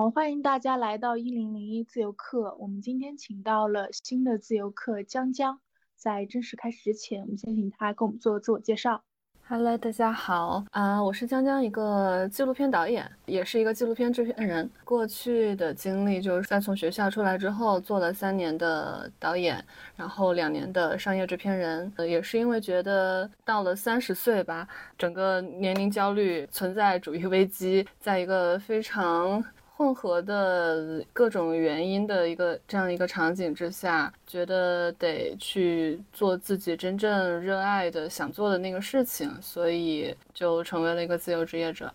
好，欢迎大家来到一零零一自由课。我们今天请到了新的自由课江江，在正式开始之前，我们先请他给我们做自我介绍。Hello，大家好啊，我是江江，一个纪录片导演，也是一个纪录片制片人。过去的经历就是在从学校出来之后，做了三年的导演，然后两年的商业制片人。呃，也是因为觉得到了三十岁吧，整个年龄焦虑、存在主义危机，在一个非常。混合的各种原因的一个这样一个场景之下，觉得得去做自己真正热爱的、想做的那个事情，所以就成为了一个自由职业者。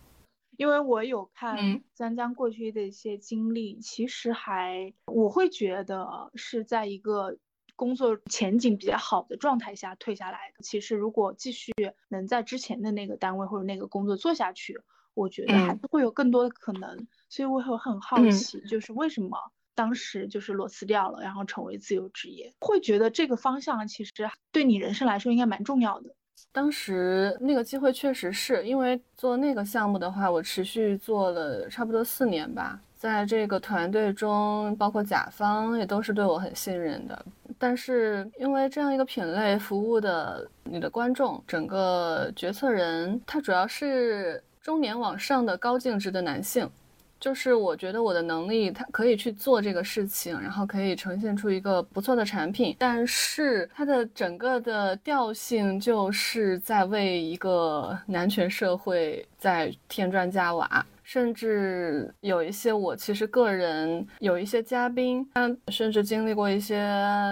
因为我有看江江过去的一些经历，其实还我会觉得是在一个工作前景比较好的状态下退下来的。其实如果继续能在之前的那个单位或者那个工作做下去。我觉得还是会有更多的可能，所以我会很好奇，就是为什么当时就是裸辞掉了，然后成为自由职业，会觉得这个方向其实对你人生来说应该蛮重要的。当时那个机会确实是因为做那个项目的话，我持续做了差不多四年吧，在这个团队中，包括甲方也都是对我很信任的。但是因为这样一个品类服务的你的观众，整个决策人，他主要是。中年往上的高净值的男性，就是我觉得我的能力，他可以去做这个事情，然后可以呈现出一个不错的产品，但是它的整个的调性就是在为一个男权社会在添砖加瓦，甚至有一些我其实个人有一些嘉宾，他甚至经历过一些，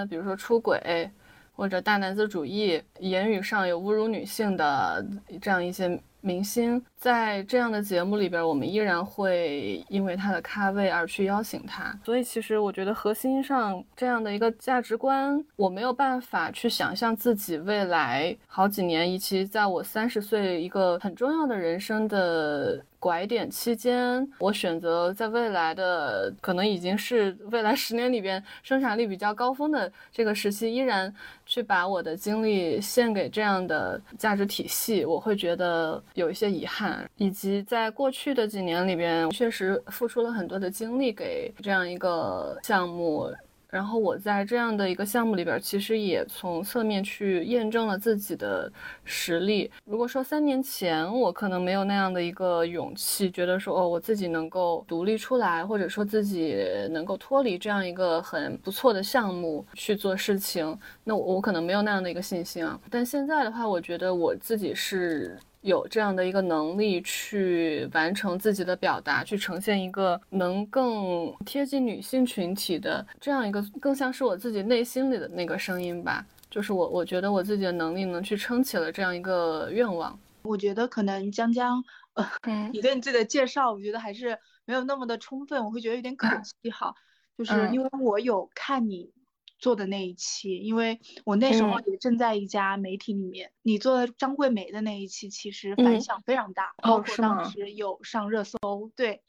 比如说出轨或者大男子主义，言语上有侮辱女性的这样一些。明星在这样的节目里边，我们依然会因为他的咖位而去邀请他。所以，其实我觉得核心上这样的一个价值观，我没有办法去想象自己未来好几年，以及在我三十岁一个很重要的人生的。拐点期间，我选择在未来的可能已经是未来十年里边生产力比较高峰的这个时期，依然去把我的精力献给这样的价值体系，我会觉得有一些遗憾。以及在过去的几年里边，确实付出了很多的精力给这样一个项目。然后我在这样的一个项目里边，其实也从侧面去验证了自己的实力。如果说三年前我可能没有那样的一个勇气，觉得说哦，我自己能够独立出来，或者说自己能够脱离这样一个很不错的项目去做事情，那我我可能没有那样的一个信心啊。但现在的话，我觉得我自己是。有这样的一个能力去完成自己的表达，去呈现一个能更贴近女性群体的这样一个，更像是我自己内心里的那个声音吧。就是我，我觉得我自己的能力能去撑起了这样一个愿望。我觉得可能江江，呃，你对你自己的介绍，我觉得还是没有那么的充分，我会觉得有点可 惜哈。就是因为我有看你。做的那一期，因为我那时候也正在一家媒体里面，你做的张桂梅的那一期，其实反响非常大，包括当时有上热搜。对，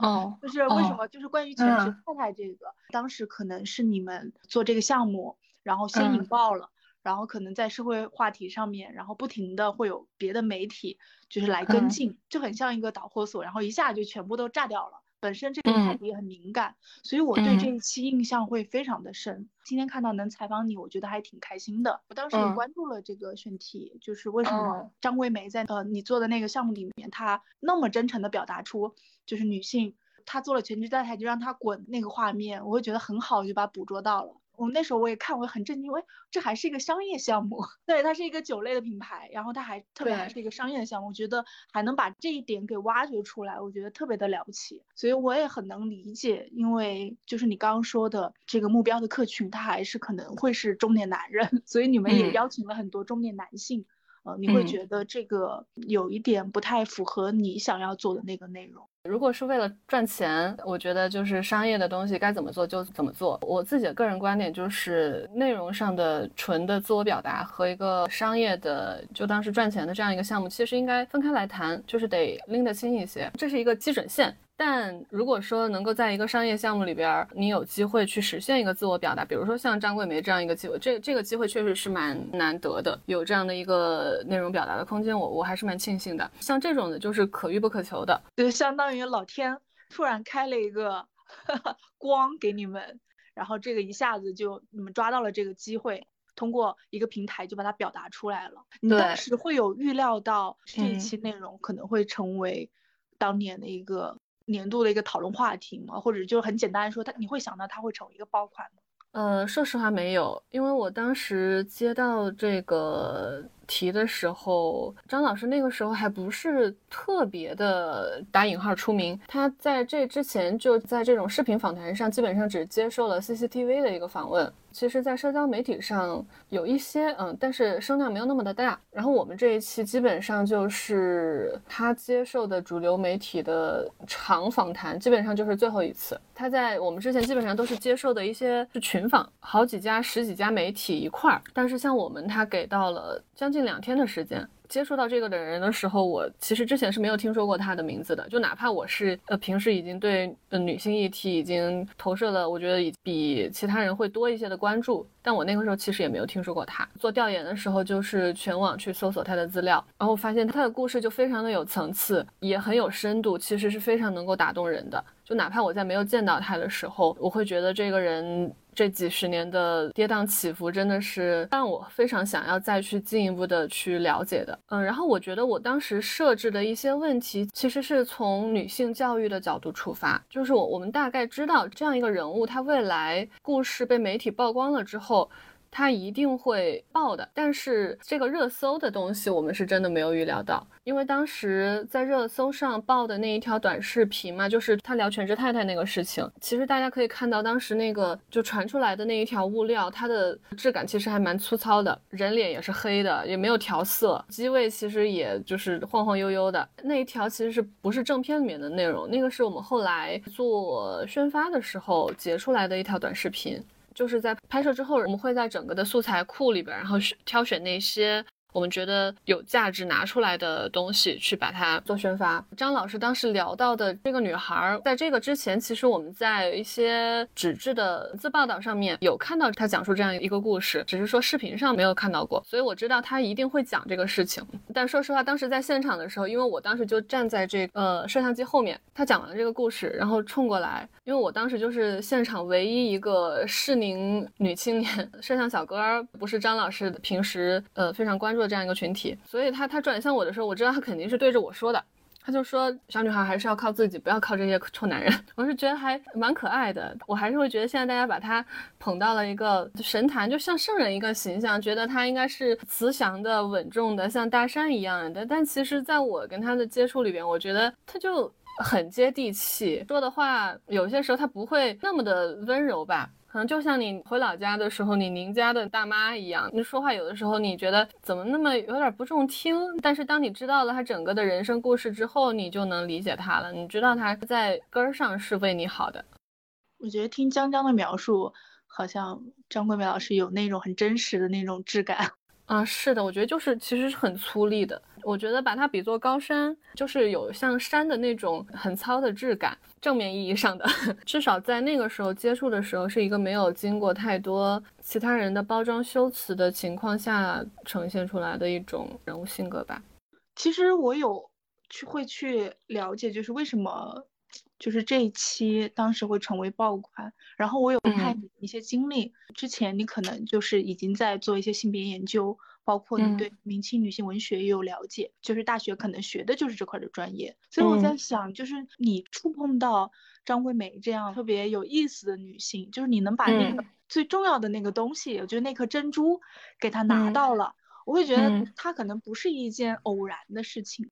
哦，就是为什么？就是关于全职太太这个，当时可能是你们做这个项目，然后先引爆了，然后可能在社会话题上面，然后不停的会有别的媒体就是来跟进，就很像一个导火索，然后一下就全部都炸掉了。本身这个话题也很敏感，所以我对这一期印象会非常的深。今天看到能采访你，我觉得还挺开心的。我当时也关注了这个选题，就是为什么张桂梅在呃你做的那个项目里面，她那么真诚的表达出就是女性，她做了全职太太就让她滚那个画面，我会觉得很好，就把捕捉到了。我那时候我也看，我很震惊，喂，这还是一个商业项目，对，它是一个酒类的品牌，然后它还特别还是一个商业的项目，我觉得还能把这一点给挖掘出来，我觉得特别的了不起，所以我也很能理解，因为就是你刚刚说的这个目标的客群，他还是可能会是中年男人，所以你们也邀请了很多中年男性，呃，你会觉得这个有一点不太符合你想要做的那个内容。如果是为了赚钱，我觉得就是商业的东西该怎么做就怎么做。我自己的个人观点就是，内容上的纯的自我表达和一个商业的就当是赚钱的这样一个项目，其实应该分开来谈，就是得拎得清一些，这是一个基准线。但如果说能够在一个商业项目里边，你有机会去实现一个自我表达，比如说像张桂梅这样一个机会，这这个机会确实是蛮难得的，有这样的一个内容表达的空间，我我还是蛮庆幸的。像这种的，就是可遇不可求的，就相当于老天突然开了一个 光给你们，然后这个一下子就你们抓到了这个机会，通过一个平台就把它表达出来了。你当时会有预料到这一期内容可能会成为当年的一个年度的一个讨论话题嘛？或者就很简单说，他你会想到它会成为一个爆款吗？呃，说实话没有，因为我当时接到这个。题的时候，张老师那个时候还不是特别的打引号出名。他在这之前就在这种视频访谈上，基本上只接受了 CCTV 的一个访问。其实，在社交媒体上有一些，嗯，但是声量没有那么的大。然后我们这一期基本上就是他接受的主流媒体的长访谈，基本上就是最后一次。他在我们之前基本上都是接受的一些是群访，好几家、十几家媒体一块儿。但是像我们，他给到了将近。近两天的时间接触到这个的人的时候，我其实之前是没有听说过他的名字的。就哪怕我是呃平时已经对呃女性议题已经投射了，我觉得比其他人会多一些的关注，但我那个时候其实也没有听说过他。做调研的时候，就是全网去搜索他的资料，然后发现他的故事就非常的有层次，也很有深度，其实是非常能够打动人的。就哪怕我在没有见到他的时候，我会觉得这个人。这几十年的跌宕起伏，真的是让我非常想要再去进一步的去了解的。嗯，然后我觉得我当时设置的一些问题，其实是从女性教育的角度出发，就是我我们大概知道这样一个人物，他未来故事被媒体曝光了之后。他一定会爆的，但是这个热搜的东西，我们是真的没有预料到，因为当时在热搜上爆的那一条短视频嘛，就是他聊全职太太那个事情。其实大家可以看到，当时那个就传出来的那一条物料，它的质感其实还蛮粗糙的，人脸也是黑的，也没有调色，机位其实也就是晃晃悠悠的。那一条其实是不是正片里面的内容？那个是我们后来做宣发的时候截出来的一条短视频。就是在拍摄之后，我们会在整个的素材库里边，然后选挑选那些。我们觉得有价值拿出来的东西去把它做宣发。张老师当时聊到的这个女孩，在这个之前，其实我们在一些纸质的自报道上面有看到她讲述这样一个故事，只是说视频上没有看到过。所以我知道她一定会讲这个事情。但说实话，当时在现场的时候，因为我当时就站在这呃摄像机后面，她讲完这个故事，然后冲过来，因为我当时就是现场唯一一个适龄女青年 摄像小哥，不是张老师平时呃非常关注。这样一个群体，所以他他转向我的时候，我知道他肯定是对着我说的。他就说：“小女孩还是要靠自己，不要靠这些臭男人。”我是觉得还蛮可爱的。我还是会觉得现在大家把他捧到了一个神坛，就像圣人一个形象，觉得他应该是慈祥的、稳重的，像大山一样的。但其实，在我跟他的接触里边，我觉得他就很接地气，说的话有些时候他不会那么的温柔吧。可能就像你回老家的时候，你邻家的大妈一样，你说话有的时候你觉得怎么那么有点不中听，但是当你知道了他整个的人生故事之后，你就能理解他了。你知道他在根儿上是为你好的。我觉得听江江的描述，好像张桂梅老师有那种很真实的那种质感。啊，是的，我觉得就是其实是很粗粝的。我觉得把它比作高山，就是有像山的那种很糙的质感。正面意义上的，至少在那个时候接触的时候，是一个没有经过太多其他人的包装修辞的情况下呈现出来的一种人物性格吧。其实我有去会去了解，就是为什么。就是这一期当时会成为爆款，然后我有看你一些经历，之前你可能就是已经在做一些性别研究，包括你对明清女性文学也有了解，就是大学可能学的就是这块的专业，所以我在想，就是你触碰到张桂梅这样特别有意思的女性，就是你能把那个最重要的那个东西，我觉得那颗珍珠给她拿到了，我会觉得它可能不是一件偶然的事情。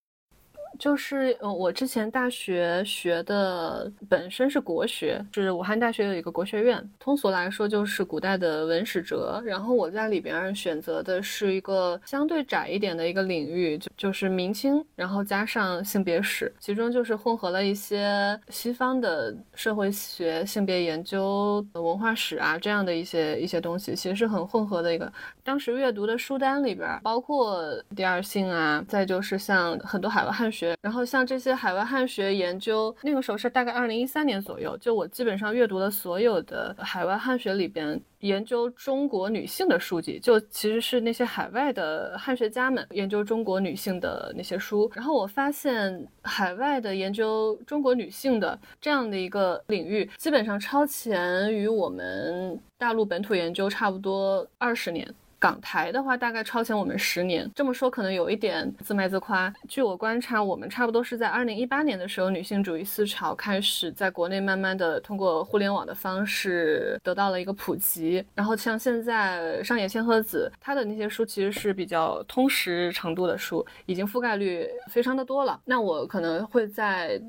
就是呃，我之前大学学的本身是国学，是武汉大学有一个国学院，通俗来说就是古代的文史哲。然后我在里边选择的是一个相对窄一点的一个领域，就就是明清，然后加上性别史，其中就是混合了一些西方的社会学、性别研究、文化史啊这样的一些一些东西，其实是很混合的一个。当时阅读的书单里边包括第二性啊，再就是像很多海外汉学。然后像这些海外汉学研究，那个时候是大概二零一三年左右，就我基本上阅读了所有的海外汉学里边研究中国女性的书籍，就其实是那些海外的汉学家们研究中国女性的那些书。然后我发现海外的研究中国女性的这样的一个领域，基本上超前于我们大陆本土研究差不多二十年。港台的话，大概超前我们十年。这么说可能有一点自卖自夸。据我观察，我们差不多是在二零一八年的时候，女性主义思潮开始在国内慢慢的通过互联网的方式得到了一个普及。然后像现在上野千鹤子，她的那些书其实是比较通识程度的书，已经覆盖率非常的多了。那我可能会在。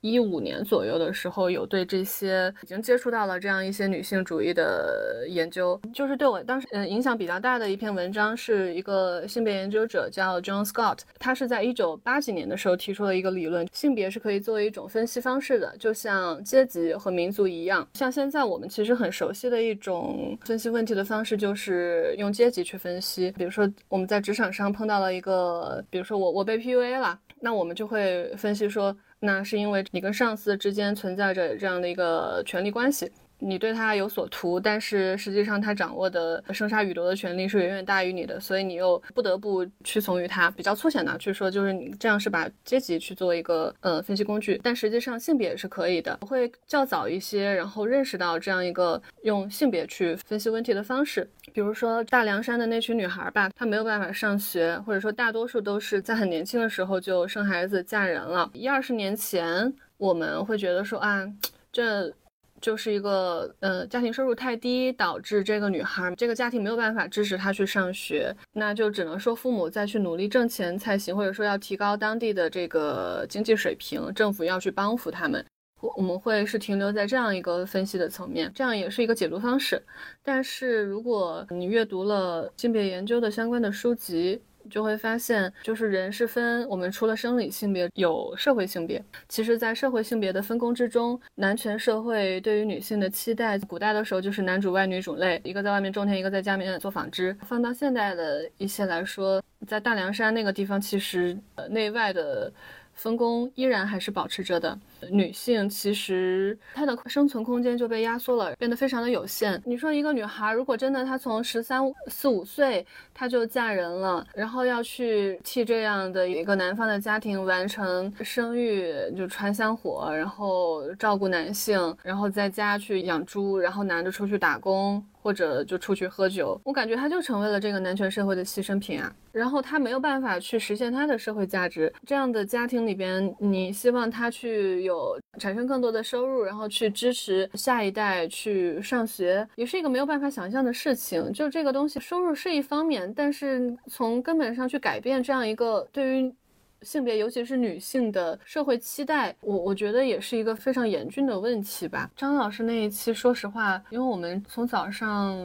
一五年左右的时候，有对这些已经接触到了这样一些女性主义的研究，就是对我当时嗯影响比较大的一篇文章，是一个性别研究者叫 John Scott，他是在一九八几年的时候提出了一个理论，性别是可以作为一种分析方式的，就像阶级和民族一样，像现在我们其实很熟悉的一种分析问题的方式，就是用阶级去分析，比如说我们在职场上碰到了一个，比如说我我被 PUA 了，那我们就会分析说。那是因为你跟上司之间存在着这样的一个权利关系。你对他有所图，但是实际上他掌握的生杀予夺的权利是远远大于你的，所以你又不得不屈从于他。比较粗浅的去说，就是你这样是把阶级去做一个呃分析工具，但实际上性别也是可以的。我会较早一些，然后认识到这样一个用性别去分析问题的方式。比如说大凉山的那群女孩吧，她没有办法上学，或者说大多数都是在很年轻的时候就生孩子嫁人了。一二十年前，我们会觉得说啊，这。就是一个，呃，家庭收入太低，导致这个女孩这个家庭没有办法支持她去上学，那就只能说父母再去努力挣钱才行，或者说要提高当地的这个经济水平，政府要去帮扶他们。我我们会是停留在这样一个分析的层面，这样也是一个解读方式。但是如果你阅读了性别研究的相关的书籍，就会发现，就是人是分我们除了生理性别，有社会性别。其实，在社会性别的分工之中，男权社会对于女性的期待，古代的时候就是男主外女主内，一个在外面种田，一个在家里面做纺织。放到现代的一些来说，在大凉山那个地方，其实呃内外的。分工依然还是保持着的。女性其实她的生存空间就被压缩了，变得非常的有限。你说一个女孩，如果真的她从十三四五岁她就嫁人了，然后要去替这样的一个男方的家庭完成生育，就传香火，然后照顾男性，然后在家去养猪，然后男的出去打工。或者就出去喝酒，我感觉他就成为了这个男权社会的牺牲品啊。然后他没有办法去实现他的社会价值。这样的家庭里边，你希望他去有产生更多的收入，然后去支持下一代去上学，也是一个没有办法想象的事情。就这个东西，收入是一方面，但是从根本上去改变这样一个对于。性别，尤其是女性的社会期待，我我觉得也是一个非常严峻的问题吧。张老师那一期，说实话，因为我们从早上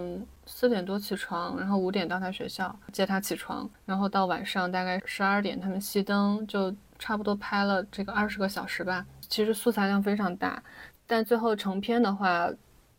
四点多起床，然后五点到他学校接他起床，然后到晚上大概十二点他们熄灯，就差不多拍了这个二十个小时吧。其实素材量非常大，但最后成片的话，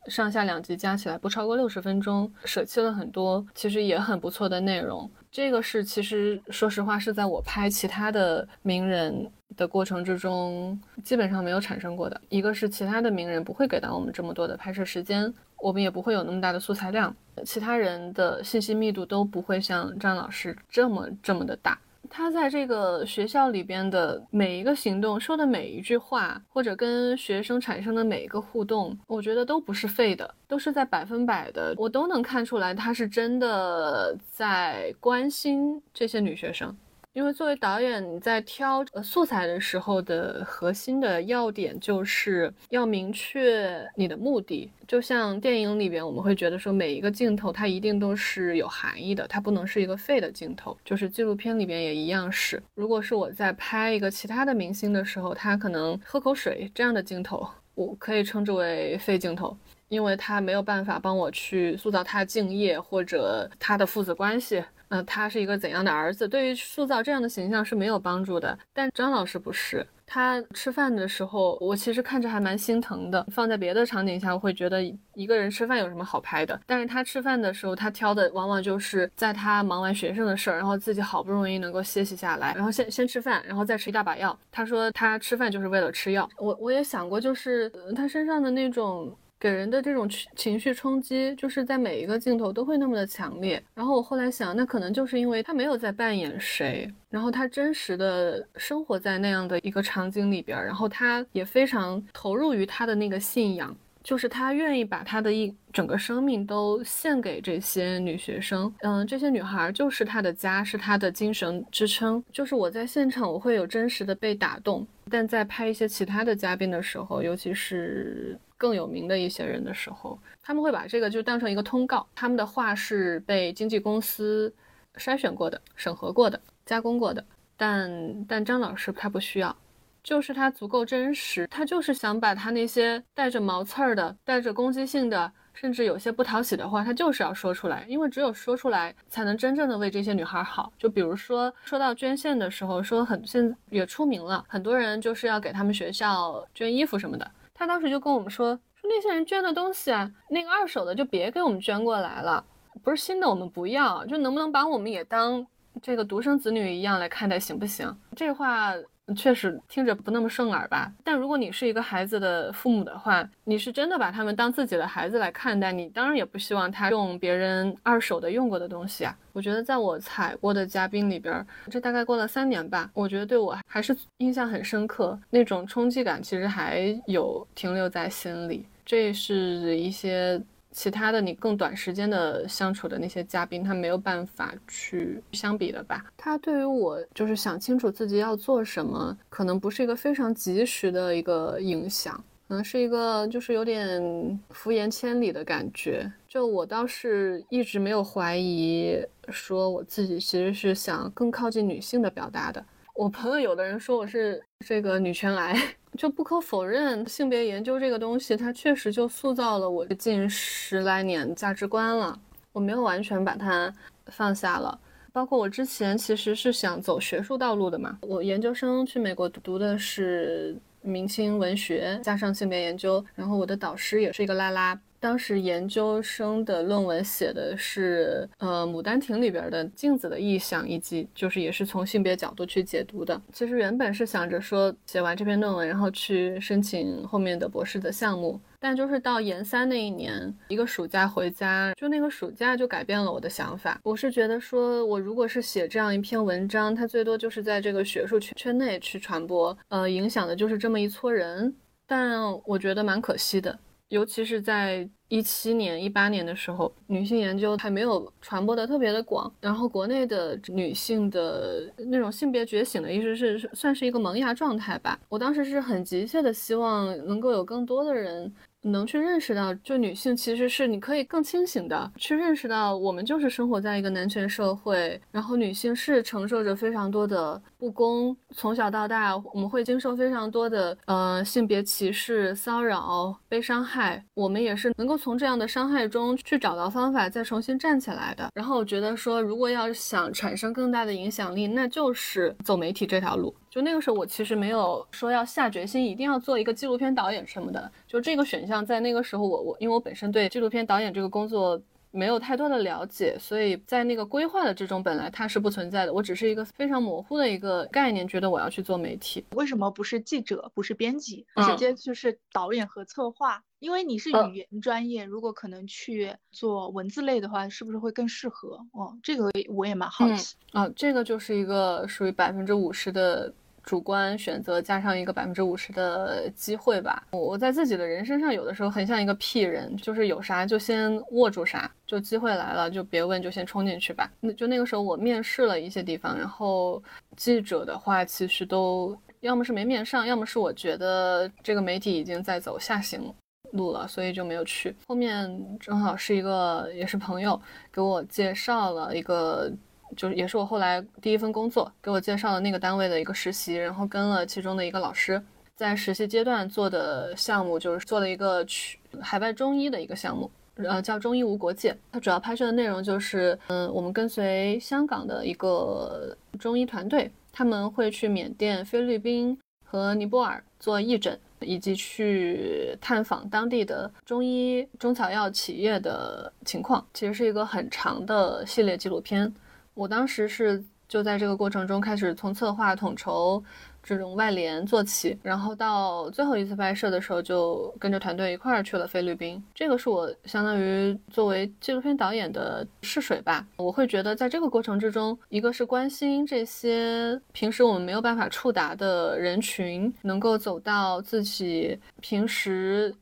上下两集加起来不超过六十分钟，舍弃了很多其实也很不错的内容。这个是其实说实话是在我拍其他的名人的过程之中基本上没有产生过的。一个是其他的名人不会给到我们这么多的拍摄时间，我们也不会有那么大的素材量，其他人的信息密度都不会像张老师这么这么的大。他在这个学校里边的每一个行动，说的每一句话，或者跟学生产生的每一个互动，我觉得都不是废的，都是在百分百的，我都能看出来他是真的在关心这些女学生。因为作为导演，你在挑呃素材的时候的核心的要点就是要明确你的目的。就像电影里边，我们会觉得说每一个镜头它一定都是有含义的，它不能是一个废的镜头。就是纪录片里边也一样是，如果是我在拍一个其他的明星的时候，他可能喝口水这样的镜头，我可以称之为废镜头。因为他没有办法帮我去塑造他敬业或者他的父子关系，嗯，他是一个怎样的儿子，对于塑造这样的形象是没有帮助的。但张老师不是。他吃饭的时候，我其实看着还蛮心疼的。放在别的场景下，我会觉得一个人吃饭有什么好拍的？但是他吃饭的时候，他挑的往往就是在他忙完学生的事儿，然后自己好不容易能够歇息下来，然后先先吃饭，然后再吃一大把药。他说他吃饭就是为了吃药。我我也想过，就是他身上的那种。给人的这种情绪冲击，就是在每一个镜头都会那么的强烈。然后我后来想，那可能就是因为他没有在扮演谁，然后他真实的生活在那样的一个场景里边，然后他也非常投入于他的那个信仰。就是他愿意把他的一整个生命都献给这些女学生，嗯，这些女孩就是他的家，是他的精神支撑。就是我在现场，我会有真实的被打动，但在拍一些其他的嘉宾的时候，尤其是更有名的一些人的时候，他们会把这个就当成一个通告，他们的话是被经纪公司筛选过的、审核过的、加工过的，但但张老师他不需要。就是他足够真实，他就是想把他那些带着毛刺儿的、带着攻击性的，甚至有些不讨喜的话，他就是要说出来，因为只有说出来，才能真正的为这些女孩好。就比如说说到捐献的时候，说很现也出名了，很多人就是要给他们学校捐衣服什么的。他当时就跟我们说，说那些人捐的东西啊，那个二手的就别给我们捐过来了，不是新的我们不要，就能不能把我们也当这个独生子女一样来看待，行不行？这话。确实听着不那么顺耳吧，但如果你是一个孩子的父母的话，你是真的把他们当自己的孩子来看待，你当然也不希望他用别人二手的用过的东西啊。我觉得在我采过的嘉宾里边，这大概过了三年吧，我觉得对我还是印象很深刻，那种冲击感其实还有停留在心里。这是一些。其他的你更短时间的相处的那些嘉宾，他没有办法去相比的吧？他对于我就是想清楚自己要做什么，可能不是一个非常及时的一个影响，可能是一个就是有点敷衍千里的感觉。就我倒是一直没有怀疑，说我自己其实是想更靠近女性的表达的。我朋友有的人说我是这个女权癌。就不可否认，性别研究这个东西，它确实就塑造了我近十来年价值观了。我没有完全把它放下了，包括我之前其实是想走学术道路的嘛。我研究生去美国读的是明清文学加上性别研究，然后我的导师也是一个拉拉。当时研究生的论文写的是，呃，《牡丹亭》里边的镜子的意象，以及就是也是从性别角度去解读的。其实原本是想着说写完这篇论文，然后去申请后面的博士的项目，但就是到研三那一年，一个暑假回家，就那个暑假就改变了我的想法。我是觉得说，我如果是写这样一篇文章，它最多就是在这个学术圈圈内去传播，呃，影响的就是这么一撮人，但我觉得蛮可惜的。尤其是在一七年、一八年的时候，女性研究还没有传播的特别的广，然后国内的女性的那种性别觉醒的意识是算是一个萌芽状态吧。我当时是很急切的希望能够有更多的人。能去认识到，就女性其实是你可以更清醒的去认识到，我们就是生活在一个男权社会，然后女性是承受着非常多的不公，从小到大我们会经受非常多的呃性别歧视、骚扰、被伤害，我们也是能够从这样的伤害中去找到方法，再重新站起来的。然后我觉得说，如果要想产生更大的影响力，那就是走媒体这条路。就那个时候，我其实没有说要下决心一定要做一个纪录片导演什么的。就这个选项，在那个时候，我我因为我本身对纪录片导演这个工作没有太多的了解，所以在那个规划的之中，本来它是不存在的。我只是一个非常模糊的一个概念，觉得我要去做媒体。为什么不是记者，不是编辑，直接就是导演和策划？因为你是语言专业，如果可能去做文字类的话，是不是会更适合？哦，这个我也蛮好奇。啊，这个就是一个属于百分之五十的。主观选择加上一个百分之五十的机会吧。我在自己的人身上有的时候很像一个屁人，就是有啥就先握住啥，就机会来了就别问，就先冲进去吧。那就那个时候我面试了一些地方，然后记者的话其实都要么是没面上，要么是我觉得这个媒体已经在走下行路了，所以就没有去。后面正好是一个也是朋友给我介绍了一个。就是也是我后来第一份工作，给我介绍了那个单位的一个实习，然后跟了其中的一个老师，在实习阶段做的项目就是做了一个去海外中医的一个项目。呃，叫《中医无国界》。它主要拍摄的内容就是，嗯，我们跟随香港的一个中医团队，他们会去缅甸、菲律宾和尼泊尔做义诊，以及去探访当地的中医中草药企业的情况。其实是一个很长的系列纪录片。我当时是就在这个过程中开始从策划统筹。这种外联做起，然后到最后一次拍摄的时候，就跟着团队一块儿去了菲律宾。这个是我相当于作为纪录片导演的试水吧。我会觉得在这个过程之中，一个是关心这些平时我们没有办法触达的人群，能够走到自己平时。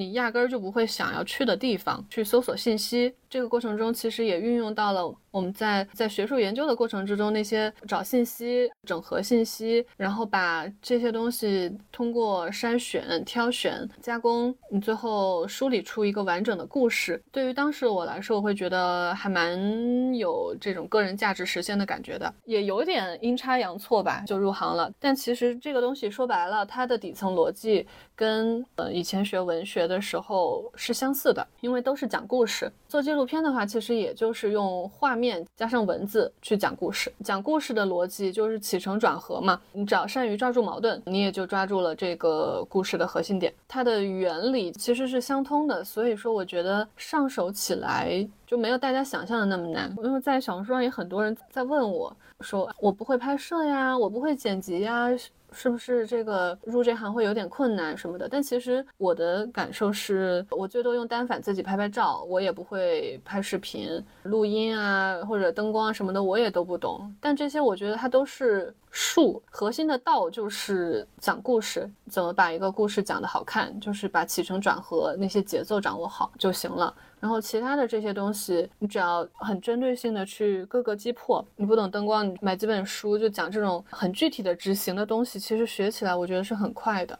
你压根儿就不会想要去的地方去搜索信息，这个过程中其实也运用到了我们在在学术研究的过程之中那些找信息、整合信息，然后把这些东西通过筛选、挑选、加工，你最后梳理出一个完整的故事。对于当时我来说，我会觉得还蛮有这种个人价值实现的感觉的，也有点阴差阳错吧，就入行了。但其实这个东西说白了，它的底层逻辑。跟呃以前学文学的时候是相似的，因为都是讲故事。做纪录片的话，其实也就是用画面加上文字去讲故事。讲故事的逻辑就是起承转合嘛，你只要善于抓住矛盾，你也就抓住了这个故事的核心点。它的原理其实是相通的，所以说我觉得上手起来就没有大家想象的那么难。因为在小红书上也很多人在问我说，我不会拍摄呀，我不会剪辑呀。是不是这个入这行会有点困难什么的？但其实我的感受是，我最多用单反自己拍拍照，我也不会拍视频、录音啊，或者灯光什么的，我也都不懂。但这些我觉得它都是术，核心的道就是讲故事，怎么把一个故事讲得好看，就是把起承转合那些节奏掌握好就行了。然后其他的这些东西，你只要很针对性的去各个击破。你不懂灯光，你买几本书就讲这种很具体的执行的东西，其实学起来我觉得是很快的。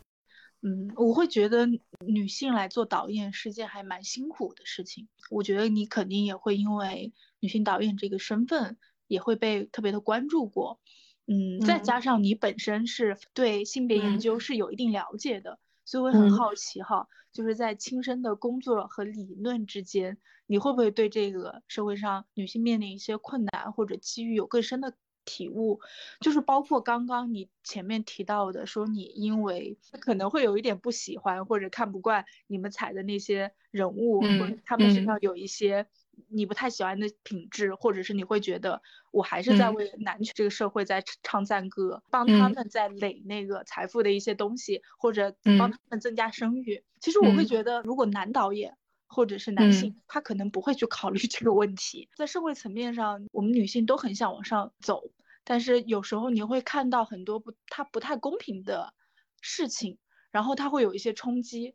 嗯，我会觉得女性来做导演是件还蛮辛苦的事情。我觉得你肯定也会因为女性导演这个身份也会被特别的关注过。嗯，再加上你本身是对性别研究是有一定了解的。所以我很好奇哈，就是在亲身的工作和理论之间，你会不会对这个社会上女性面临一些困难或者机遇有更深的体悟？就是包括刚刚你前面提到的，说你因为可能会有一点不喜欢或者看不惯你们采的那些人物，或者他们身上有一些。你不太喜欢的品质，或者是你会觉得我还是在为男权这个社会在唱赞歌，帮他们在垒那个财富的一些东西，或者帮他们增加声誉。其实我会觉得，如果男导演或者是男性，他可能不会去考虑 这个问题。在社会层面上，我们女性都很想往上走，但是有时候你会看到很多不他不太公平的事情，然后他会有一些冲击。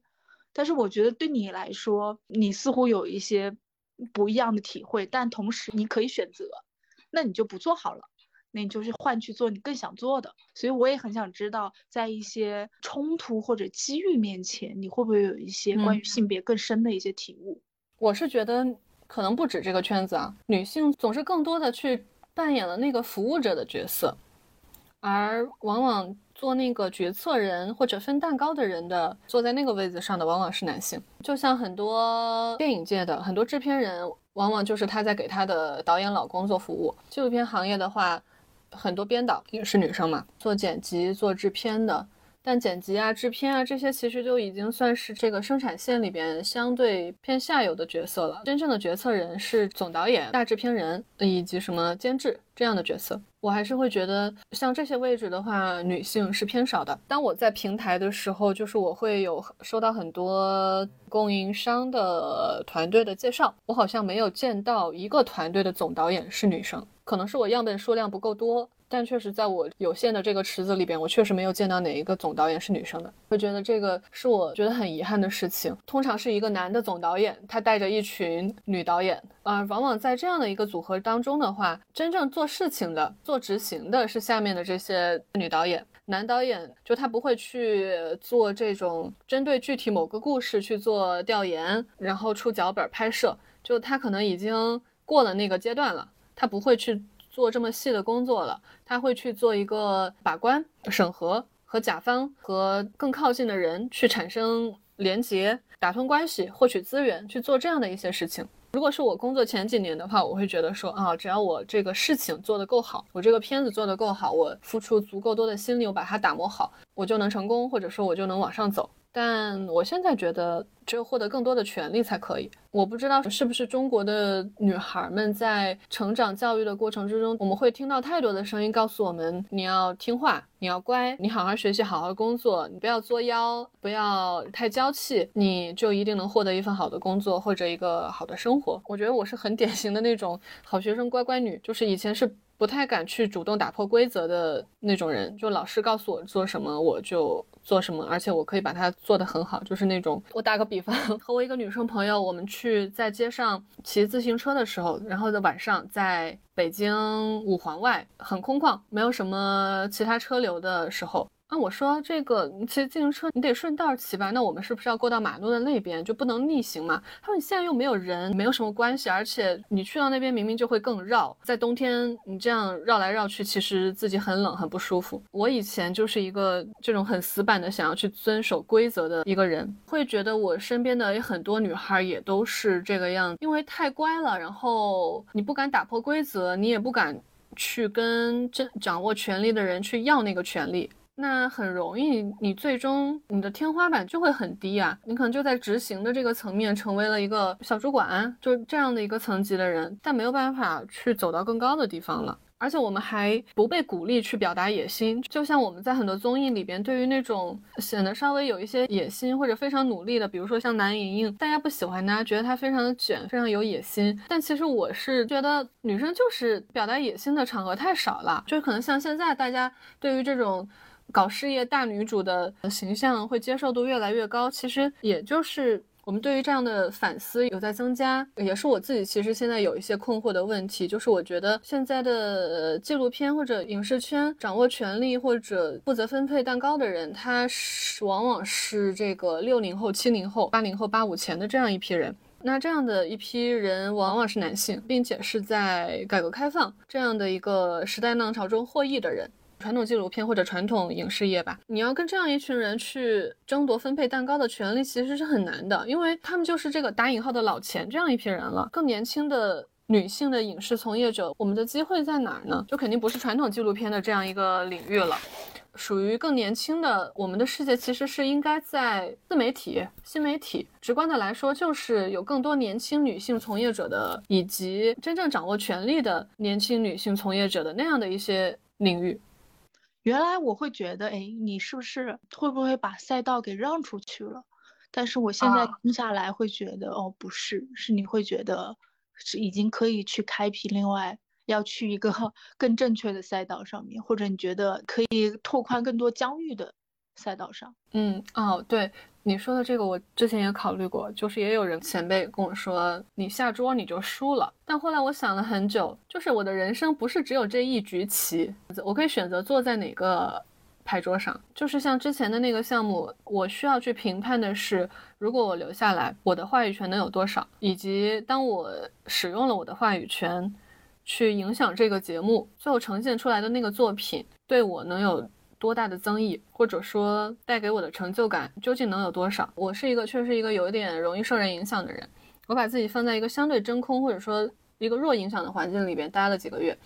但是我觉得对你来说，你似乎有一些。不一样的体会，但同时你可以选择，那你就不做好了，那你就是换去做你更想做的。所以我也很想知道，在一些冲突或者机遇面前，你会不会有一些关于性别更深的一些体悟？我是觉得可能不止这个圈子啊，女性总是更多的去扮演了那个服务者的角色，而往往。做那个决策人或者分蛋糕的人的，坐在那个位子上的往往是男性。就像很多电影界的很多制片人，往往就是他在给他的导演老公做服务。纪录片行业的话，很多编导也是女生嘛，做剪辑、做制片的。但剪辑啊、制片啊这些，其实就已经算是这个生产线里边相对偏下游的角色了。真正的决策人是总导演、大制片人以及什么监制这样的角色。我还是会觉得，像这些位置的话，女性是偏少的。当我在平台的时候，就是我会有收到很多供应商的团队的介绍，我好像没有见到一个团队的总导演是女生，可能是我样本数量不够多。但确实，在我有限的这个池子里边，我确实没有见到哪一个总导演是女生的。会觉得这个是我觉得很遗憾的事情。通常是一个男的总导演，他带着一群女导演，啊，往往在这样的一个组合当中的话，真正做事情的、做执行的是下面的这些女导演。男导演就他不会去做这种针对具体某个故事去做调研，然后出脚本拍摄，就他可能已经过了那个阶段了，他不会去。做这么细的工作了，他会去做一个把关、审核和甲方和更靠近的人去产生连接、打通关系、获取资源，去做这样的一些事情。如果是我工作前几年的话，我会觉得说啊，只要我这个事情做得够好，我这个片子做得够好，我付出足够多的心力，我把它打磨好，我就能成功，或者说我就能往上走。但我现在觉得，只有获得更多的权利才可以。我不知道是不是中国的女孩们在成长教育的过程之中，我们会听到太多的声音告诉我们：你要听话，你要乖，你好好学习，好好工作，你不要作妖，不要太娇气，你就一定能获得一份好的工作或者一个好的生活。我觉得我是很典型的那种好学生、乖乖女，就是以前是不太敢去主动打破规则的那种人，就老师告诉我做什么，我就。做什么？而且我可以把它做得很好，就是那种。我打个比方，和我一个女生朋友，我们去在街上骑自行车的时候，然后在晚上在北京五环外很空旷，没有什么其他车流的时候。啊，我说这个骑自行车你得顺道骑吧？那我们是不是要过到马路的那边，就不能逆行嘛？他说你现在又没有人，没有什么关系，而且你去到那边明明就会更绕，在冬天你这样绕来绕去，其实自己很冷很不舒服。我以前就是一个这种很死板的想要去遵守规则的一个人，会觉得我身边的很多女孩也都是这个样子，因为太乖了，然后你不敢打破规则，你也不敢去跟真掌握权力的人去要那个权利。那很容易，你最终你的天花板就会很低啊，你可能就在执行的这个层面成为了一个小主管，就这样的一个层级的人，但没有办法去走到更高的地方了。而且我们还不被鼓励去表达野心，就像我们在很多综艺里边，对于那种显得稍微有一些野心或者非常努力的，比如说像南莹莹，大家不喜欢她，觉得她非常的卷，非常有野心。但其实我是觉得女生就是表达野心的场合太少了，就是可能像现在大家对于这种。搞事业大女主的形象会接受度越来越高，其实也就是我们对于这样的反思有在增加，也是我自己其实现在有一些困惑的问题，就是我觉得现在的纪录片或者影视圈掌握权力或者负责分配蛋糕的人，他是往往是这个六零后、七零后、八零后、八五前的这样一批人，那这样的一批人往往是男性，并且是在改革开放这样的一个时代浪潮中获益的人。传统纪录片或者传统影视业吧，你要跟这样一群人去争夺分配蛋糕的权利，其实是很难的，因为他们就是这个打引号的老钱这样一批人了。更年轻的女性的影视从业者，我们的机会在哪儿呢？就肯定不是传统纪录片的这样一个领域了，属于更年轻的我们的世界，其实是应该在自媒体、新媒体。直观的来说，就是有更多年轻女性从业者的，以及真正掌握权力的年轻女性从业者的那样的一些领域。原来我会觉得，哎，你是不是会不会把赛道给让出去了？但是我现在听下来会觉得，哦，不是，是你会觉得是已经可以去开辟另外要去一个 更正确的赛道上面，或者你觉得可以拓宽更多疆域的赛道上。嗯，哦，对。你说的这个，我之前也考虑过，就是也有人前辈跟我说，你下桌你就输了。但后来我想了很久，就是我的人生不是只有这一局棋，我可以选择坐在哪个牌桌上。就是像之前的那个项目，我需要去评判的是，如果我留下来，我的话语权能有多少，以及当我使用了我的话语权去影响这个节目，最后呈现出来的那个作品，对我能有。多大的增益，或者说带给我的成就感究竟能有多少？我是一个，确实是一个有一点容易受人影响的人。我把自己放在一个相对真空，或者说一个弱影响的环境里边待了几个月，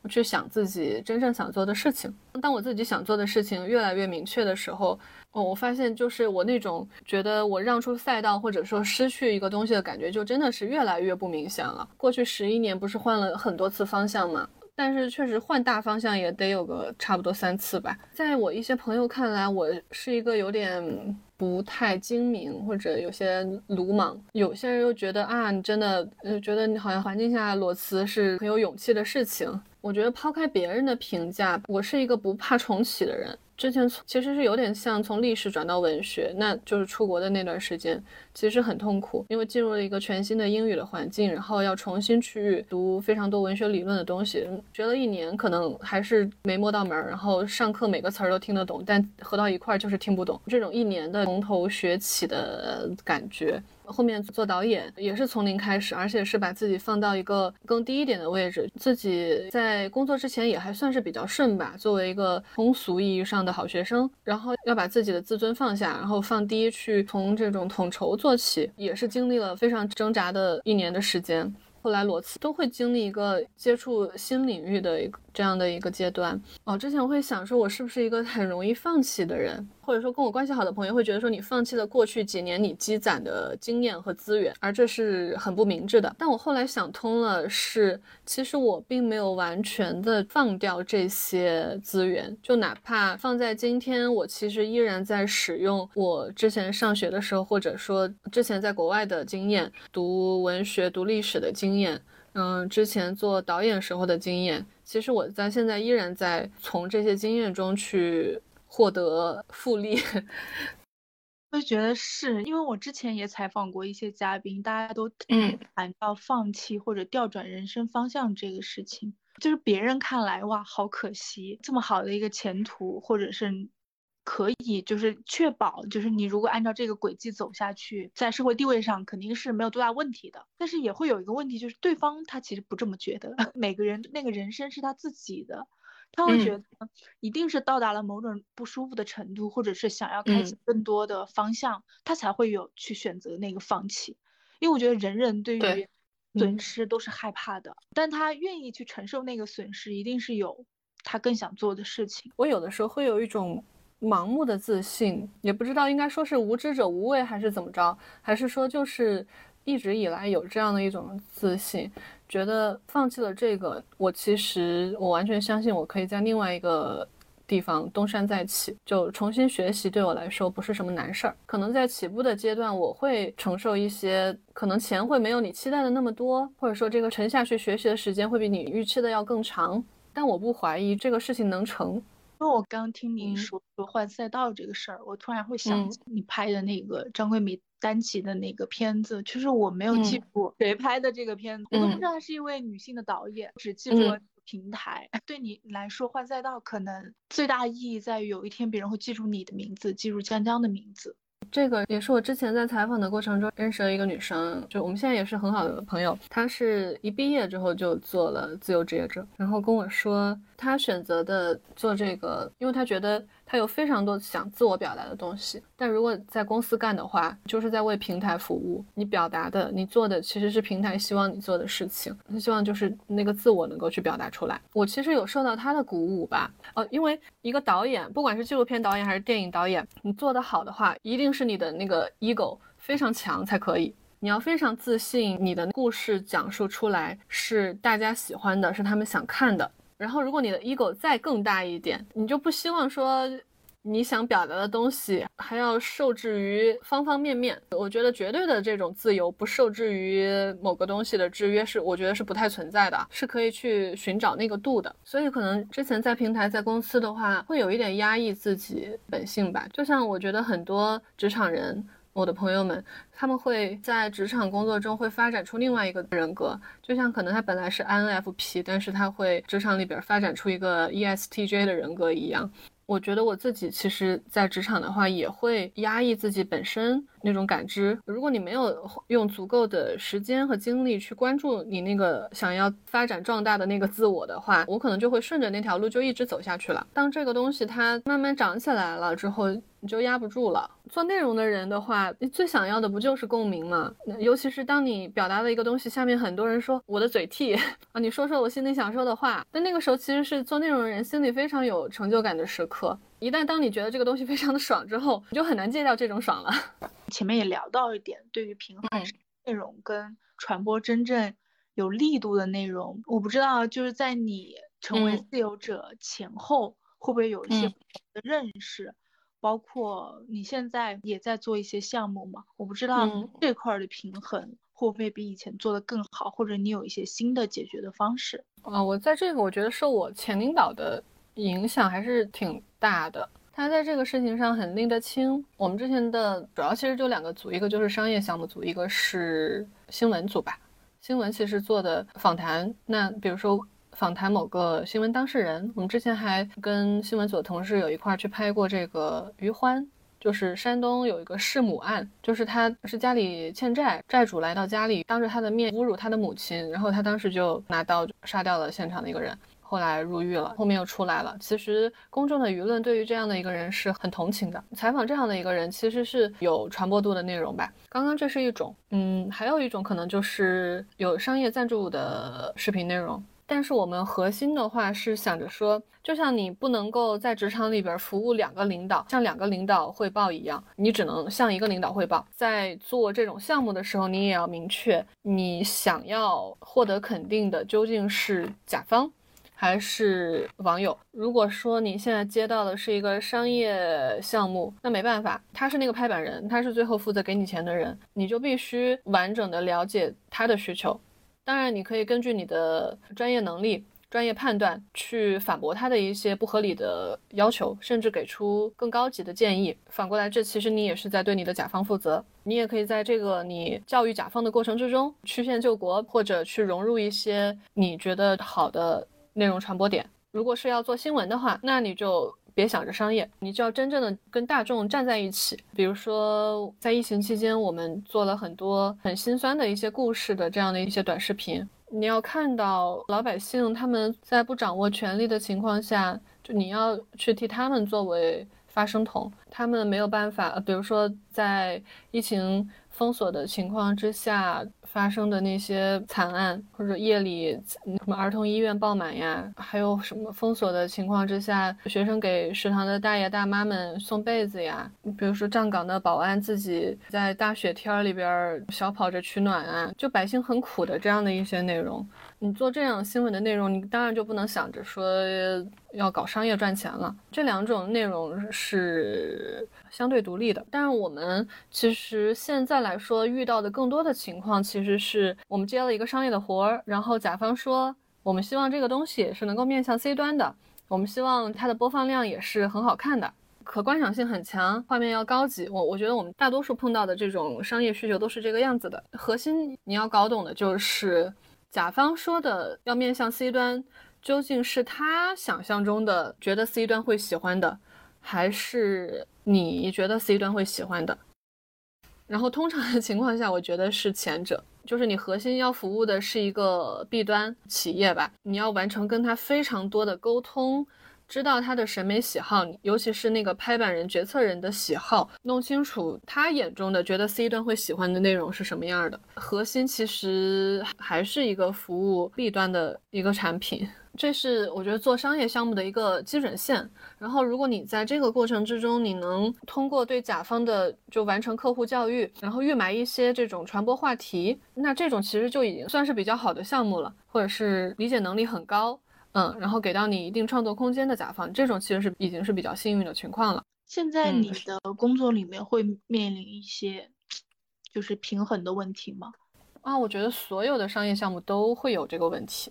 我去想自己真正想做的事情。当我自己想做的事情越来越明确的时候，哦，我发现就是我那种觉得我让出赛道，或者说失去一个东西的感觉，就真的是越来越不明显了。过去十一年不是换了很多次方向吗？但是确实换大方向也得有个差不多三次吧。在我一些朋友看来，我是一个有点不太精明或者有些鲁莽。有些人又觉得啊，你真的呃觉得你好像环境下裸辞是很有勇气的事情。我觉得抛开别人的评价，我是一个不怕重启的人。之前其实是有点像从历史转到文学，那就是出国的那段时间，其实很痛苦，因为进入了一个全新的英语的环境，然后要重新去读非常多文学理论的东西，学了一年可能还是没摸到门儿，然后上课每个词儿都听得懂，但合到一块儿就是听不懂，这种一年的从头学起的感觉。后面做导演也是从零开始，而且是把自己放到一个更低一点的位置。自己在工作之前也还算是比较顺吧，作为一个通俗意义上的好学生，然后要把自己的自尊放下，然后放低去从这种统筹做起，也是经历了非常挣扎的一年的时间。后来裸辞都会经历一个接触新领域的一个这样的一个阶段哦。之前我会想说，我是不是一个很容易放弃的人？或者说跟我关系好的朋友会觉得说，你放弃了过去几年你积攒的经验和资源，而这是很不明智的。但我后来想通了，是其实我并没有完全的放掉这些资源，就哪怕放在今天，我其实依然在使用我之前上学的时候，或者说之前在国外的经验，读文学、读历史的经验，嗯，之前做导演时候的经验，其实我在现在依然在从这些经验中去。获得复利，我觉得是因为我之前也采访过一些嘉宾，大家都谈到放弃或者调转人生方向这个事情，就是别人看来哇，好可惜，这么好的一个前途，或者是可以就是确保，就是你如果按照这个轨迹走下去，在社会地位上肯定是没有多大问题的。但是也会有一个问题，就是对方他其实不这么觉得，每个人那个人生是他自己的。他会觉得一定是到达了某种不舒服的程度，或者是想要开启更多的方向，他才会有去选择那个放弃。因为我觉得人人对于损失都是害怕的，但他愿意去承受那个损失，一定是有他更想做的事情。我有的时候会有一种盲目的自信，也不知道应该说是无知者无畏还是怎么着，还是说就是一直以来有这样的一种自信。觉得放弃了这个，我其实我完全相信我可以在另外一个地方东山再起，就重新学习，对我来说不是什么难事儿。可能在起步的阶段，我会承受一些，可能钱会没有你期待的那么多，或者说这个沉下去学习的时间会比你预期的要更长。但我不怀疑这个事情能成，因为我刚听你说说换赛道这个事儿，我突然会想起你拍的那个张桂梅。单集的那个片子，其实我没有记住谁拍的这个片子，我都不知道她是一位女性的导演，只记住了平台。对你来说，换赛道可能最大意义在于有一天别人会记住你的名字，记住江江的名字。这个也是我之前在采访的过程中认识了一个女生，就我们现在也是很好的朋友。她是一毕业之后就做了自由职业者，然后跟我说，她选择的做这个，因为她觉得。他有非常多想自我表达的东西，但如果在公司干的话，就是在为平台服务。你表达的，你做的其实是平台希望你做的事情。他希望就是那个自我能够去表达出来。我其实有受到他的鼓舞吧，呃，因为一个导演，不管是纪录片导演还是电影导演，你做得好的话，一定是你的那个 ego 非常强才可以。你要非常自信，你的故事讲述出来是大家喜欢的，是他们想看的。然后，如果你的 ego 再更大一点，你就不希望说你想表达的东西还要受制于方方面面。我觉得绝对的这种自由不受制于某个东西的制约是，我觉得是不太存在的，是可以去寻找那个度的。所以，可能之前在平台、在公司的话，会有一点压抑自己本性吧。就像我觉得很多职场人。我的朋友们，他们会在职场工作中会发展出另外一个人格，就像可能他本来是 INFP，但是他会职场里边发展出一个 ESTJ 的人格一样。我觉得我自己其实，在职场的话，也会压抑自己本身那种感知。如果你没有用足够的时间和精力去关注你那个想要发展壮大的那个自我的话，我可能就会顺着那条路就一直走下去了。当这个东西它慢慢长起来了之后，你就压不住了。做内容的人的话，你最想要的不就是共鸣吗？尤其是当你表达了一个东西，下面很多人说我的嘴替 啊，你说说我心里想说的话。但那个时候其实是做内容的人心里非常有成就感的时刻。一旦当你觉得这个东西非常的爽之后，你就很难戒掉这种爽了。前面也聊到一点，对于平衡内容跟传播真正有力度的内容，我不知道就是在你成为自由者前后，会不会有一些不同的认识？包括你现在也在做一些项目嘛？我不知道这块的平衡会不会比以前做的更好，或者你有一些新的解决的方式啊？我在这个我觉得受我前领导的影响还是挺大的，他在这个事情上很拎得清。我们之前的主要其实就两个组，一个就是商业项目组，一个是新闻组吧。新闻其实做的访谈，那比如说。访谈某个新闻当事人，我们之前还跟新闻组的同事有一块去拍过这个余欢，就是山东有一个弑母案，就是他是家里欠债，债主来到家里，当着他的面侮辱他的母亲，然后他当时就拿刀杀掉了现场的一个人。后来入狱了，后面又出来了。其实公众的舆论对于这样的一个人是很同情的。采访这样的一个人，其实是有传播度的内容吧。刚刚这是一种，嗯，还有一种可能就是有商业赞助的视频内容。但是我们核心的话是想着说，就像你不能够在职场里边服务两个领导，向两个领导汇报一样，你只能向一个领导汇报。在做这种项目的时候，你也要明确你想要获得肯定的究竟是甲方。还是网友。如果说你现在接到的是一个商业项目，那没办法，他是那个拍板人，他是最后负责给你钱的人，你就必须完整的了解他的需求。当然，你可以根据你的专业能力、专业判断去反驳他的一些不合理的要求，甚至给出更高级的建议。反过来，这其实你也是在对你的甲方负责。你也可以在这个你教育甲方的过程之中曲线救国，或者去融入一些你觉得好的。内容传播点，如果是要做新闻的话，那你就别想着商业，你就要真正的跟大众站在一起。比如说，在疫情期间，我们做了很多很心酸的一些故事的这样的一些短视频。你要看到老百姓他们在不掌握权力的情况下，就你要去替他们作为发声筒，他们没有办法。比如说，在疫情封锁的情况之下。发生的那些惨案，或者夜里什么儿童医院爆满呀，还有什么封锁的情况之下，学生给食堂的大爷大妈们送被子呀，比如说站岗的保安自己在大雪天里边小跑着取暖啊，就百姓很苦的这样的一些内容。你做这样新闻的内容，你当然就不能想着说要搞商业赚钱了。这两种内容是相对独立的。但是我们其实现在来说遇到的更多的情况，其实是我们接了一个商业的活儿，然后甲方说我们希望这个东西是能够面向 C 端的，我们希望它的播放量也是很好看的，可观赏性很强，画面要高级。我我觉得我们大多数碰到的这种商业需求都是这个样子的。核心你要搞懂的就是。甲方说的要面向 C 端，究竟是他想象中的觉得 C 端会喜欢的，还是你觉得 C 端会喜欢的？然后通常的情况下，我觉得是前者，就是你核心要服务的是一个 B 端企业吧，你要完成跟他非常多的沟通。知道他的审美喜好，尤其是那个拍板人、决策人的喜好，弄清楚他眼中的觉得 C 端会喜欢的内容是什么样的。核心其实还是一个服务 B 端的一个产品，这是我觉得做商业项目的一个基准线。然后，如果你在这个过程之中，你能通过对甲方的就完成客户教育，然后预埋一些这种传播话题，那这种其实就已经算是比较好的项目了，或者是理解能力很高。嗯，然后给到你一定创作空间的甲方，这种其实是已经是比较幸运的情况了。现在你的工作里面会面临一些就是平衡的问题吗？啊，我觉得所有的商业项目都会有这个问题，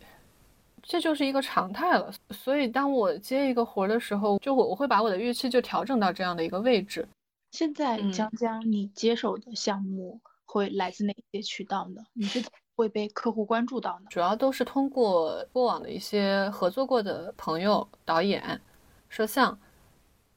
这就是一个常态了。所以当我接一个活的时候，就我我会把我的预期就调整到这样的一个位置。现在江江，你接手的项目会来自哪些渠道呢？你是？会被客户关注到呢，主要都是通过过往的一些合作过的朋友、导演、摄像，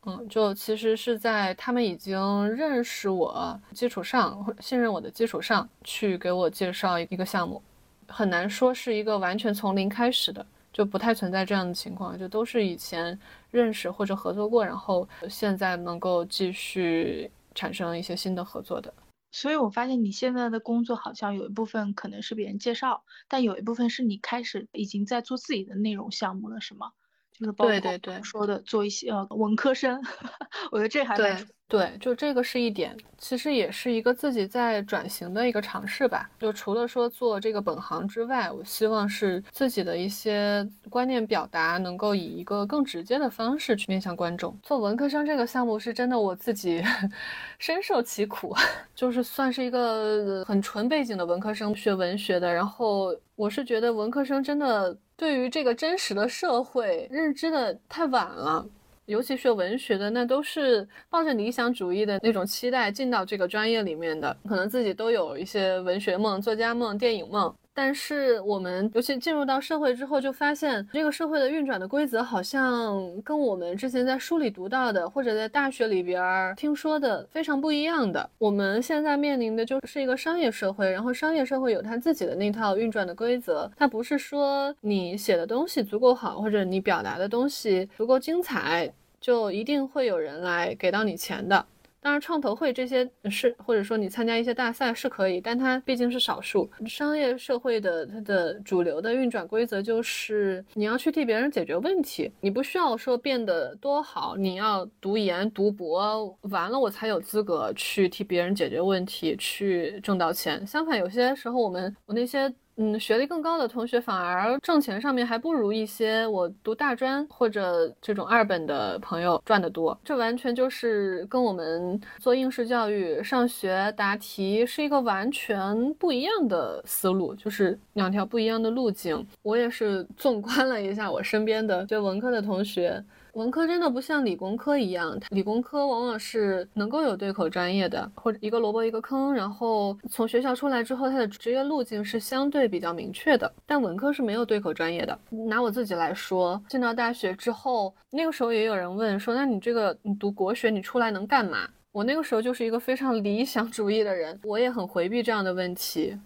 嗯，就其实是在他们已经认识我基础上，信任我的基础上去给我介绍一个项目，很难说是一个完全从零开始的，就不太存在这样的情况，就都是以前认识或者合作过，然后现在能够继续产生一些新的合作的。所以我发现你现在的工作好像有一部分可能是别人介绍，但有一部分是你开始已经在做自己的内容项目了，是吗？就是包括说的做一些呃文科生，我觉得这还蛮。对，就这个是一点，其实也是一个自己在转型的一个尝试吧。就除了说做这个本行之外，我希望是自己的一些观念表达能够以一个更直接的方式去面向观众。做文科生这个项目是真的我自己 深受其苦，就是算是一个很纯背景的文科生，学文学的。然后我是觉得文科生真的对于这个真实的社会认知的太晚了。尤其学文学的，那都是抱着理想主义的那种期待进到这个专业里面的，可能自己都有一些文学梦、作家梦、电影梦，但是我们尤其进入到社会之后，就发现这个社会的运转的规则好像跟我们之前在书里读到的，或者在大学里边听说的非常不一样的。我们现在面临的就是一个商业社会，然后商业社会有它自己的那套运转的规则，它不是说你写的东西足够好，或者你表达的东西足够精彩，就一定会有人来给到你钱的。当然，创投会这些是，或者说你参加一些大赛是可以，但它毕竟是少数。商业社会的它的主流的运转规则就是你要去替别人解决问题，你不需要说变得多好，你要读研读博完了我才有资格去替别人解决问题，去挣到钱。相反，有些时候我们我那些。嗯，学历更高的同学反而挣钱上面还不如一些我读大专或者这种二本的朋友赚得多。这完全就是跟我们做应试教育、上学答题是一个完全不一样的思路，就是两条不一样的路径。我也是纵观了一下我身边的就文科的同学。文科真的不像理工科一样，理工科往往是能够有对口专业的，或者一个萝卜一个坑，然后从学校出来之后，他的职业路径是相对比较明确的。但文科是没有对口专业的。拿我自己来说，进到大学之后，那个时候也有人问说，那你这个你读国学，你出来能干嘛？我那个时候就是一个非常理想主义的人，我也很回避这样的问题。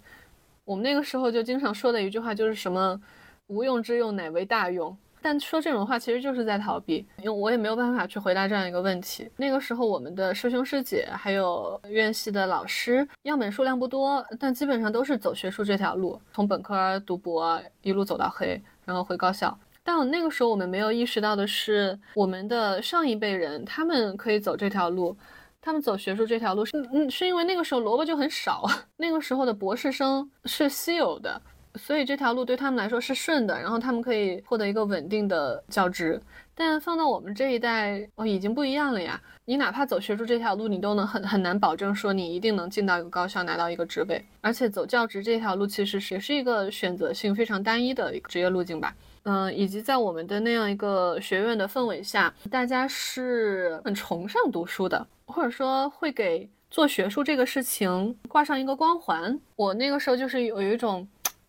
我们那个时候就经常说的一句话就是什么，无用之用乃为大用。但说这种话其实就是在逃避，因为我也没有办法去回答这样一个问题。那个时候，我们的师兄师姐还有院系的老师样本数量不多，但基本上都是走学术这条路，从本科读博一路走到黑，然后回高校。但我那个时候我们没有意识到的是，我们的上一辈人他们可以走这条路，他们走学术这条路是嗯，是因为那个时候萝卜就很少，那个时候的博士生是稀有的。所以这条路对他们来说是顺的，然后他们可以获得一个稳定的教职。但放到我们这一代，哦，已经不一样了呀。你哪怕走学术这条路，你都能很很难保证说你一定能进到一个高校拿到一个职位。而且走教职这条路，其实也是一个选择性非常单一的一个职业路径吧。嗯，以及在我们的那样一个学院的氛围下，大家是很崇尚读书的，或者说会给做学术这个事情挂上一个光环。我那个时候就是有有一种。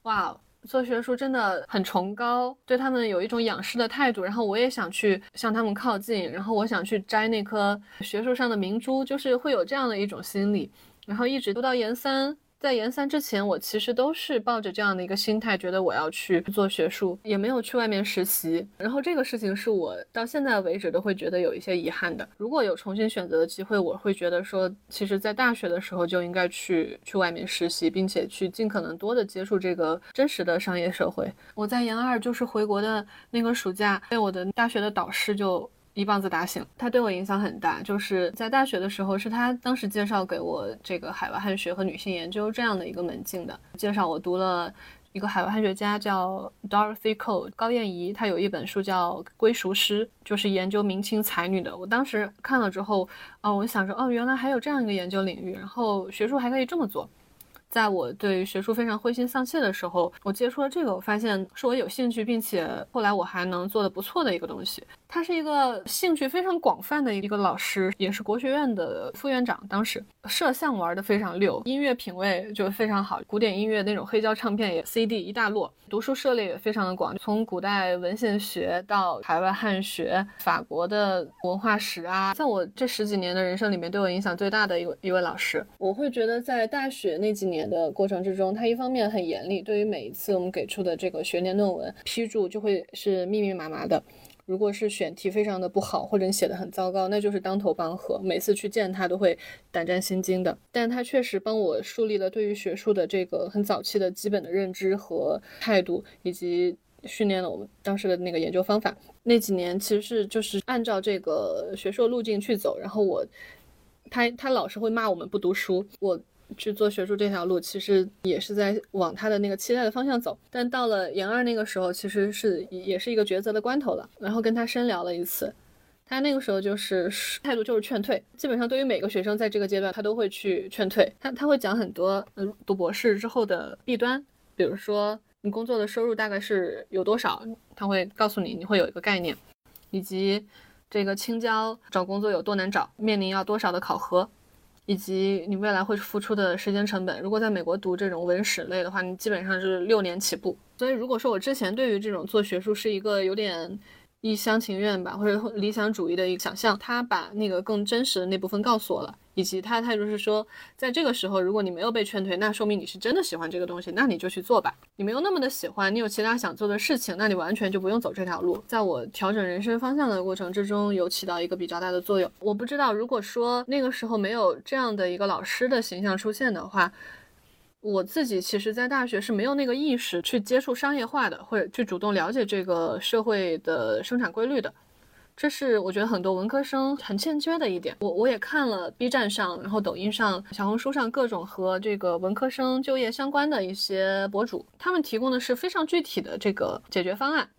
哇，做学术真的很崇高，对他们有一种仰视的态度。然后我也想去向他们靠近，然后我想去摘那颗学术上的明珠，就是会有这样的一种心理。然后一直读到研三。在研三之前，我其实都是抱着这样的一个心态，觉得我要去做学术，也没有去外面实习。然后这个事情是我到现在为止都会觉得有一些遗憾的。如果有重新选择的机会，我会觉得说，其实，在大学的时候就应该去去外面实习，并且去尽可能多的接触这个真实的商业社会。我在研二就是回国的那个暑假，被我的大学的导师就。一棒子打醒他，对我影响很大。就是在大学的时候，是他当时介绍给我这个海外汉学和女性研究这样的一个门径的。介绍我读了一个海外汉学家叫 Dorothy Cole 高燕怡，她有一本书叫《归属诗》，就是研究明清才女的。我当时看了之后，哦，我想说，哦，原来还有这样一个研究领域，然后学术还可以这么做。在我对学术非常灰心丧气的时候，我接触了这个，我发现是我有兴趣，并且后来我还能做的不错的一个东西。他是一个兴趣非常广泛的一个老师，也是国学院的副院长。当时摄像玩的非常溜，音乐品味就非常好，古典音乐那种黑胶唱片也 CD 一大摞。读书涉猎也非常的广，从古代文献学到海外汉学、法国的文化史啊，在我这十几年的人生里面，对我影响最大的一位一位老师。我会觉得在大学那几年的过程之中，他一方面很严厉，对于每一次我们给出的这个学年论文批注就会是密密麻麻的。如果是选题非常的不好，或者你写的很糟糕，那就是当头棒喝。每次去见他都会胆战心惊的。但他确实帮我树立了对于学术的这个很早期的基本的认知和态度，以及训练了我们当时的那个研究方法。那几年其实是就是按照这个学术路径去走。然后我，他他老是会骂我们不读书，我。去做学术这条路，其实也是在往他的那个期待的方向走。但到了研二那个时候，其实是也是一个抉择的关头了。然后跟他深聊了一次，他那个时候就是态度就是劝退。基本上对于每个学生在这个阶段，他都会去劝退。他他会讲很多，嗯，读博士之后的弊端，比如说你工作的收入大概是有多少，他会告诉你，你会有一个概念，以及这个青椒找工作有多难找，面临要多少的考核。以及你未来会付出的时间成本。如果在美国读这种文史类的话，你基本上是六年起步。所以如果说我之前对于这种做学术是一个有点。一厢情愿吧，或者理想主义的一个想象，他把那个更真实的那部分告诉我了，以及他的态度是说，在这个时候，如果你没有被劝退，那说明你是真的喜欢这个东西，那你就去做吧。你没有那么的喜欢，你有其他想做的事情，那你完全就不用走这条路。在我调整人生方向的过程之中，有起到一个比较大的作用。我不知道，如果说那个时候没有这样的一个老师的形象出现的话。我自己其实，在大学是没有那个意识去接触商业化的，或者去主动了解这个社会的生产规律的，这是我觉得很多文科生很欠缺的一点。我我也看了 B 站上，然后抖音上、小红书上各种和这个文科生就业相关的一些博主，他们提供的是非常具体的这个解决方案。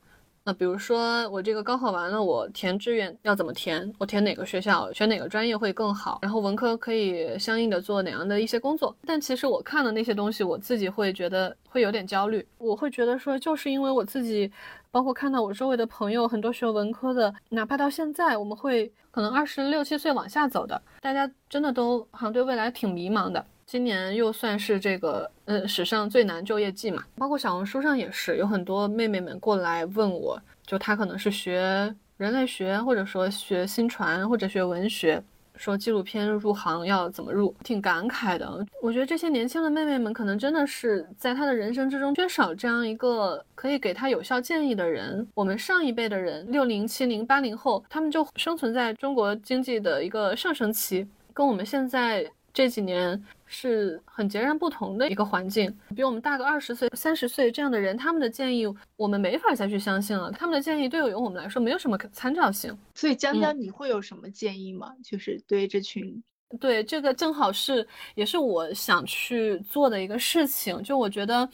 那比如说，我这个高考完了，我填志愿要怎么填？我填哪个学校，选哪个专业会更好？然后文科可以相应的做哪样的一些工作？但其实我看的那些东西，我自己会觉得会有点焦虑。我会觉得说，就是因为我自己，包括看到我周围的朋友很多学文科的，哪怕到现在，我们会可能二十六七岁往下走的，大家真的都好像对未来挺迷茫的。今年又算是这个呃史上最难就业季嘛，包括小红书上也是有很多妹妹们过来问我，就她可能是学人类学，或者说学新传，或者学文学，说纪录片入行要怎么入，挺感慨的。我觉得这些年轻的妹妹们可能真的是在她的人生之中缺少这样一个可以给她有效建议的人。我们上一辈的人，六零、七零、八零后，他们就生存在中国经济的一个上升期，跟我们现在。这几年是很截然不同的一个环境，比我们大个二十岁、三十岁这样的人，他们的建议我们没法再去相信了。他们的建议对于我们来说没有什么可参照性。所以江江，你会有什么建议吗？就是对这群，对这个正好是也是我想去做的一个事情。就我觉得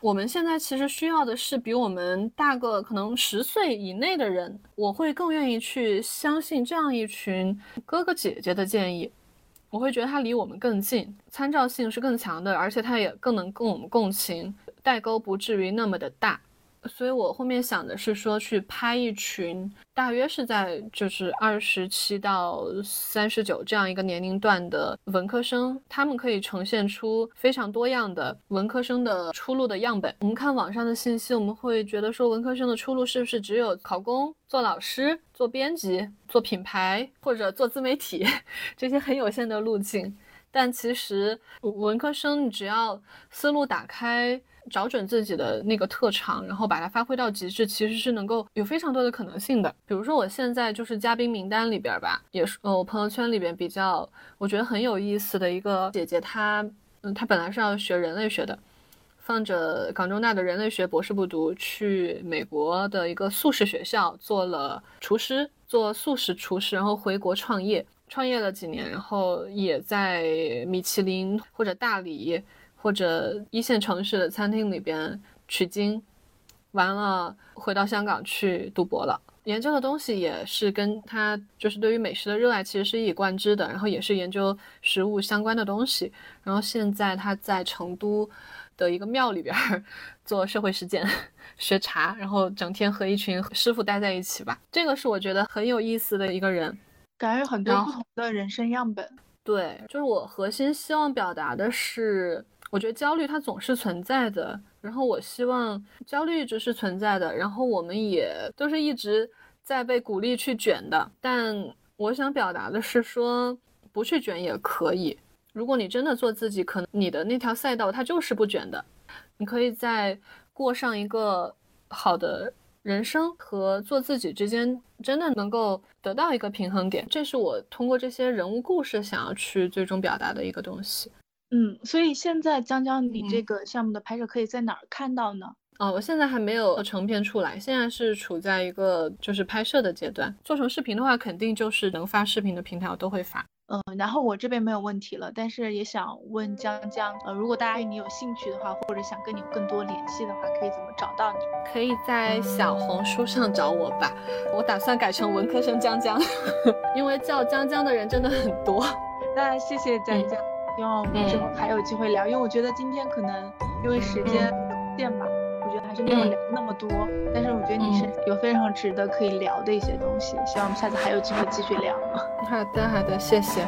我们现在其实需要的是比我们大个可能十岁以内的人，我会更愿意去相信这样一群哥哥姐姐的建议。我会觉得它离我们更近，参照性是更强的，而且它也更能跟我们共情，代沟不至于那么的大。所以我后面想的是说，去拍一群大约是在就是二十七到三十九这样一个年龄段的文科生，他们可以呈现出非常多样的文科生的出路的样本。我们看网上的信息，我们会觉得说，文科生的出路是不是只有考公、做老师、做编辑、做品牌或者做自媒体 这些很有限的路径？但其实文科生，你只要思路打开。找准自己的那个特长，然后把它发挥到极致，其实是能够有非常多的可能性的。比如说，我现在就是嘉宾名单里边吧，也是呃，我朋友圈里边比较我觉得很有意思的一个姐姐，她嗯，她本来是要学人类学的，放着港中大的人类学博士不读，去美国的一个素食学校做了厨师，做素食厨师，然后回国创业，创业了几年，然后也在米其林或者大理。或者一线城市的餐厅里边取经，完了回到香港去读博了。研究的东西也是跟他就是对于美食的热爱其实是一以贯之的，然后也是研究食物相关的东西。然后现在他在成都的一个庙里边 做社会实践，学茶，然后整天和一群师傅待在一起吧。这个是我觉得很有意思的一个人，感觉很多不同的人生样本。对，就是我核心希望表达的是。我觉得焦虑它总是存在的，然后我希望焦虑一直是存在的，然后我们也都是一直在被鼓励去卷的。但我想表达的是说，不去卷也可以。如果你真的做自己，可能你的那条赛道它就是不卷的。你可以在过上一个好的人生和做自己之间，真的能够得到一个平衡点。这是我通过这些人物故事想要去最终表达的一个东西。嗯，所以现在江江，你这个项目的拍摄可以在哪儿看到呢？哦，我现在还没有成片出来，现在是处在一个就是拍摄的阶段。做成视频的话，肯定就是能发视频的平台我都会发。嗯，然后我这边没有问题了，但是也想问江江，呃，如果大家对你有兴趣的话，或者想跟你更多联系的话，可以怎么找到你？可以在小红书上找我吧。我打算改成文科生江江，因为叫江江的人真的很多。那谢谢江江。希望我们之后还有机会聊，因为我觉得今天可能因为时间有限吧，我觉得还是没有聊那么多。但是我觉得你是有非常值得可以聊的一些东西，希望我们下次还有机会继续聊。好的，好的，谢谢。